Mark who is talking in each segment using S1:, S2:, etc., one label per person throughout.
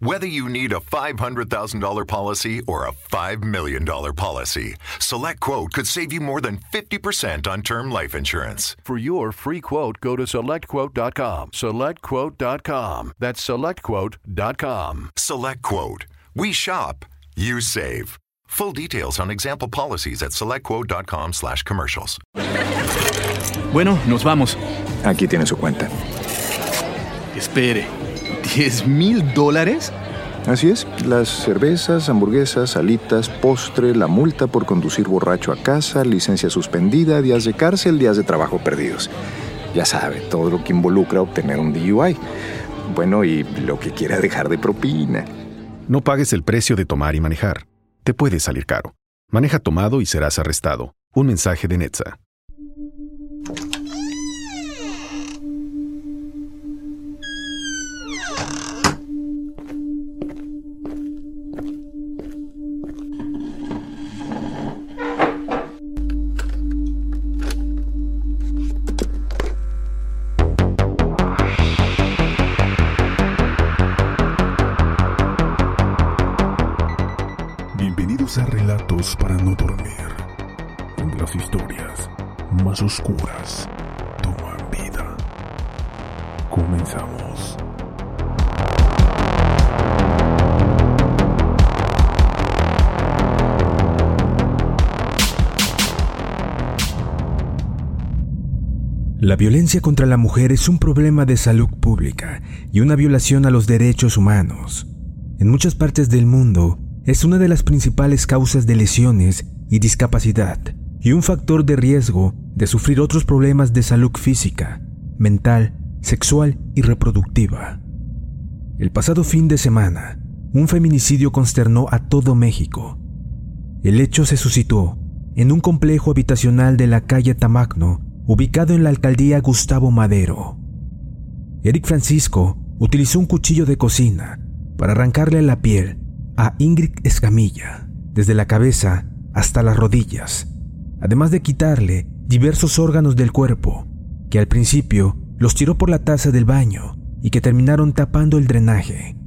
S1: Whether you need a $500,000 policy or a $5 million policy, Select Quote could save you more than 50% on term life insurance.
S2: For your free quote, go to selectquote.com. SelectQuote.com. That's selectquote.com.
S1: Select Quote. We shop, you save. Full details on example policies at selectquote.com slash commercials.
S3: Bueno, nos vamos.
S4: Aquí tiene su cuenta.
S3: Espere, ¿10 mil dólares?
S4: Así es, las cervezas, hamburguesas, alitas, postre, la multa por conducir borracho a casa, licencia suspendida, días de cárcel, días de trabajo perdidos. Ya sabe, todo lo que involucra obtener un DUI. Bueno, y lo que quiera dejar de propina.
S5: No pagues el precio de tomar y manejar. Te puede salir caro. Maneja tomado y serás arrestado. Un mensaje de Netza.
S6: Relatos para no dormir, donde las historias más oscuras toman vida. Comenzamos.
S7: La violencia contra la mujer es un problema de salud pública y una violación a los derechos humanos. En muchas partes del mundo, es una de las principales causas de lesiones y discapacidad y un factor de riesgo de sufrir otros problemas de salud física, mental, sexual y reproductiva. El pasado fin de semana, un feminicidio consternó a todo México. El hecho se suscitó en un complejo habitacional de la calle Tamacno, ubicado en la alcaldía Gustavo Madero. Eric Francisco utilizó un cuchillo de cocina para arrancarle la piel a Ingrid Escamilla, desde la cabeza hasta las rodillas, además de quitarle diversos órganos del cuerpo, que al principio los tiró por la taza del baño y que terminaron tapando el drenaje.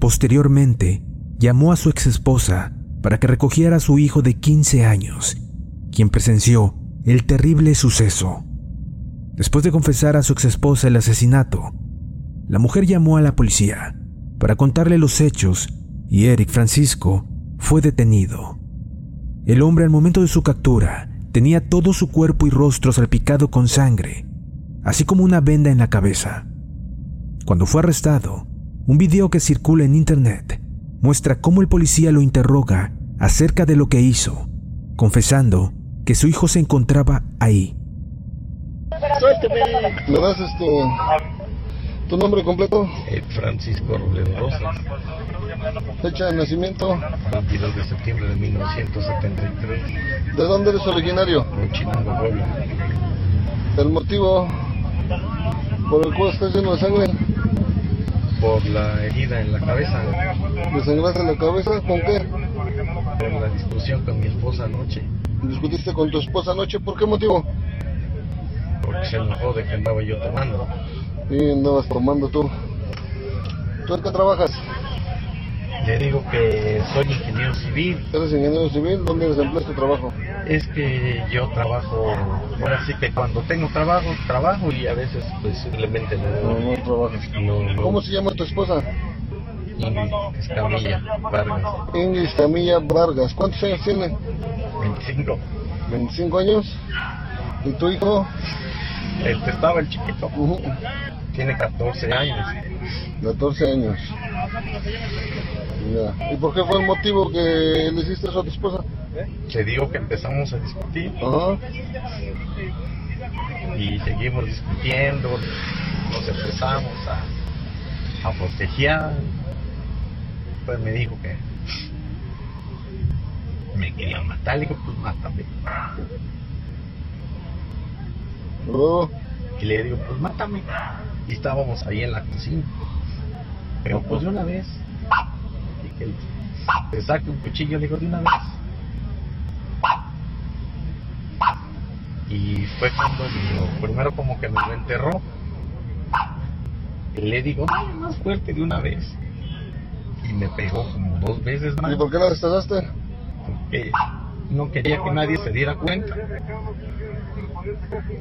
S7: Posteriormente, llamó a su exesposa para que recogiera a su hijo de 15 años, quien presenció el terrible suceso. Después de confesar a su exesposa el asesinato, la mujer llamó a la policía para contarle los hechos y Eric Francisco fue detenido. El hombre al momento de su captura tenía todo su cuerpo y rostro salpicado con sangre, así como una venda en la cabeza. Cuando fue arrestado, un video que circula en internet muestra cómo el policía lo interroga acerca de lo que hizo, confesando que su hijo se encontraba ahí.
S8: ¿Me das este tu nombre completo?
S9: Francisco Robledo Rosas.
S8: Fecha de nacimiento.
S9: 22 de septiembre de 1973.
S8: ¿De dónde eres originario?
S9: Chinango, Puebla.
S8: ¿El motivo por el cual estás lleno de sangre?
S9: Por la herida en la cabeza.
S8: ¿Desangraste la cabeza? ¿Con qué?
S9: Por la discusión con mi esposa anoche.
S8: ¿Discutiste con tu esposa anoche? ¿Por qué motivo?
S9: Porque se enojó de que andaba yo tomando.
S8: Y andabas tomando tú. ¿Tú en qué trabajas?
S9: Le digo que soy ingeniero civil.
S8: ¿Eres ingeniero civil? ¿Dónde desempleas tu trabajo?
S9: Es que yo trabajo, ahora sí que cuando tengo trabajo, trabajo y a veces pues simplemente no,
S8: No, no trabajas.
S9: no.
S8: ¿Cómo se llama tu esposa?
S9: Ingrid Escamilla Vargas,
S8: Ingrid Camilla Vargas. ¿Cuántos años tiene?
S9: 25.
S8: 25 años. ¿Y tu hijo?
S9: Que estaba el chiquito. Tiene 14 años.
S8: 14 años. Ya. ¿Y por qué fue el motivo que le hiciste eso a tu esposa?
S9: Le digo que empezamos a discutir
S8: Ajá.
S9: y seguimos discutiendo, nos empezamos a, a forcejear. Pues me dijo que me quería matar, le digo, pues mátame.
S8: Luego,
S9: Y le digo, pues mátame. Y estábamos ahí en la cocina. Pero pues de una vez. Y que le- le saque un cuchillo, le digo, de una vez. Y fue cuando digo, primero como que me lo enterró. Y le digo, dale más fuerte de una vez. Y me pegó como dos veces más.
S8: ¿y por qué la destrozaste?
S9: Porque no quería que nadie se diera cuenta.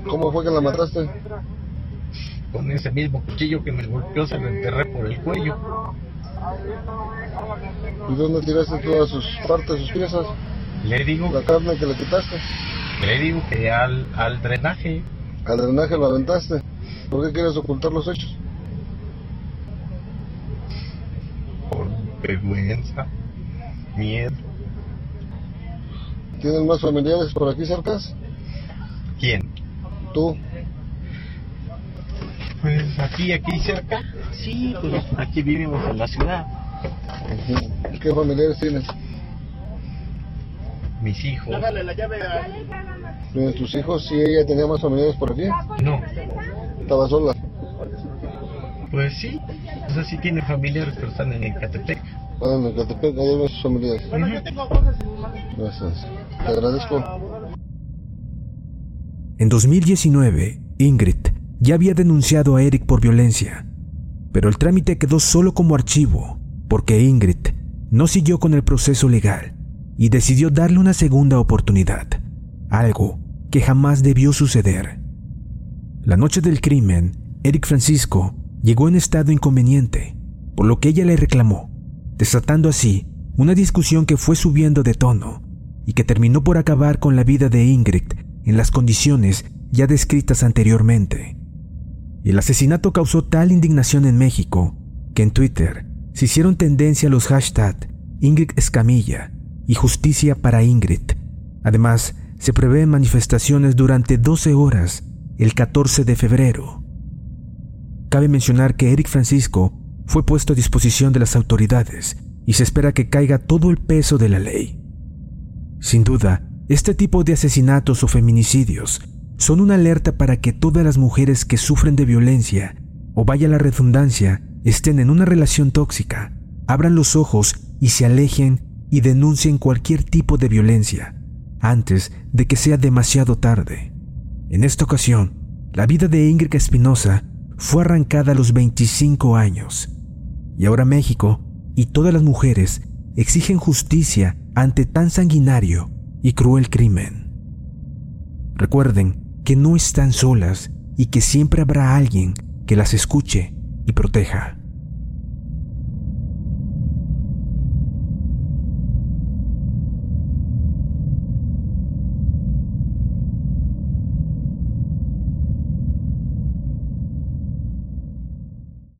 S8: ¿Cómo fue que la mataste?
S9: Con ese mismo cuchillo que me golpeó se lo enterré por el cuello.
S8: ¿Y dónde tiraste todas sus partes, sus piezas?
S9: Le digo,
S8: La carne que le quitaste.
S9: le digo que al, al drenaje,
S8: Al drenaje lo aventaste. ¿Por qué quieres ocultar los hechos?
S9: por vergüenza, miedo.
S8: ¿Tienes más familiares por aquí cercas?
S9: ¿Quién?
S8: Tú.
S9: Pues aquí, aquí cerca. Sí, pues aquí vivimos en la ciudad.
S8: ¿Qué familiares tienes?
S9: Mis hijos.
S8: ¿Tienes tus hijos? ¿Sí ella tenía más familiares por aquí?
S9: No,
S8: Estaba sola.
S9: pues sí. O sea, sí tiene familiares, pero están en Ecatepec.
S8: Ah, en Ecatepec, ahí ves sus familiares. Gracias. Te agradezco.
S7: En 2019, Ingrid ya había denunciado a Eric por violencia, pero el trámite quedó solo como archivo porque Ingrid no siguió con el proceso legal y decidió darle una segunda oportunidad, algo que jamás debió suceder. La noche del crimen, Eric Francisco llegó en estado inconveniente, por lo que ella le reclamó, desatando así una discusión que fue subiendo de tono y que terminó por acabar con la vida de Ingrid en las condiciones ya descritas anteriormente. El asesinato causó tal indignación en México que en Twitter se hicieron tendencia los hashtags Ingrid Escamilla y Justicia para Ingrid. Además, se prevén manifestaciones durante 12 horas el 14 de febrero. Cabe mencionar que Eric Francisco fue puesto a disposición de las autoridades y se espera que caiga todo el peso de la ley. Sin duda, este tipo de asesinatos o feminicidios son una alerta para que todas las mujeres que sufren de violencia, o vaya la redundancia, estén en una relación tóxica, abran los ojos y se alejen y denuncien cualquier tipo de violencia antes de que sea demasiado tarde. En esta ocasión, la vida de Ingrid Espinosa fue arrancada a los 25 años. Y ahora México y todas las mujeres exigen justicia ante tan sanguinario y cruel crimen. Recuerden que no están solas y que siempre habrá alguien que las escuche y proteja.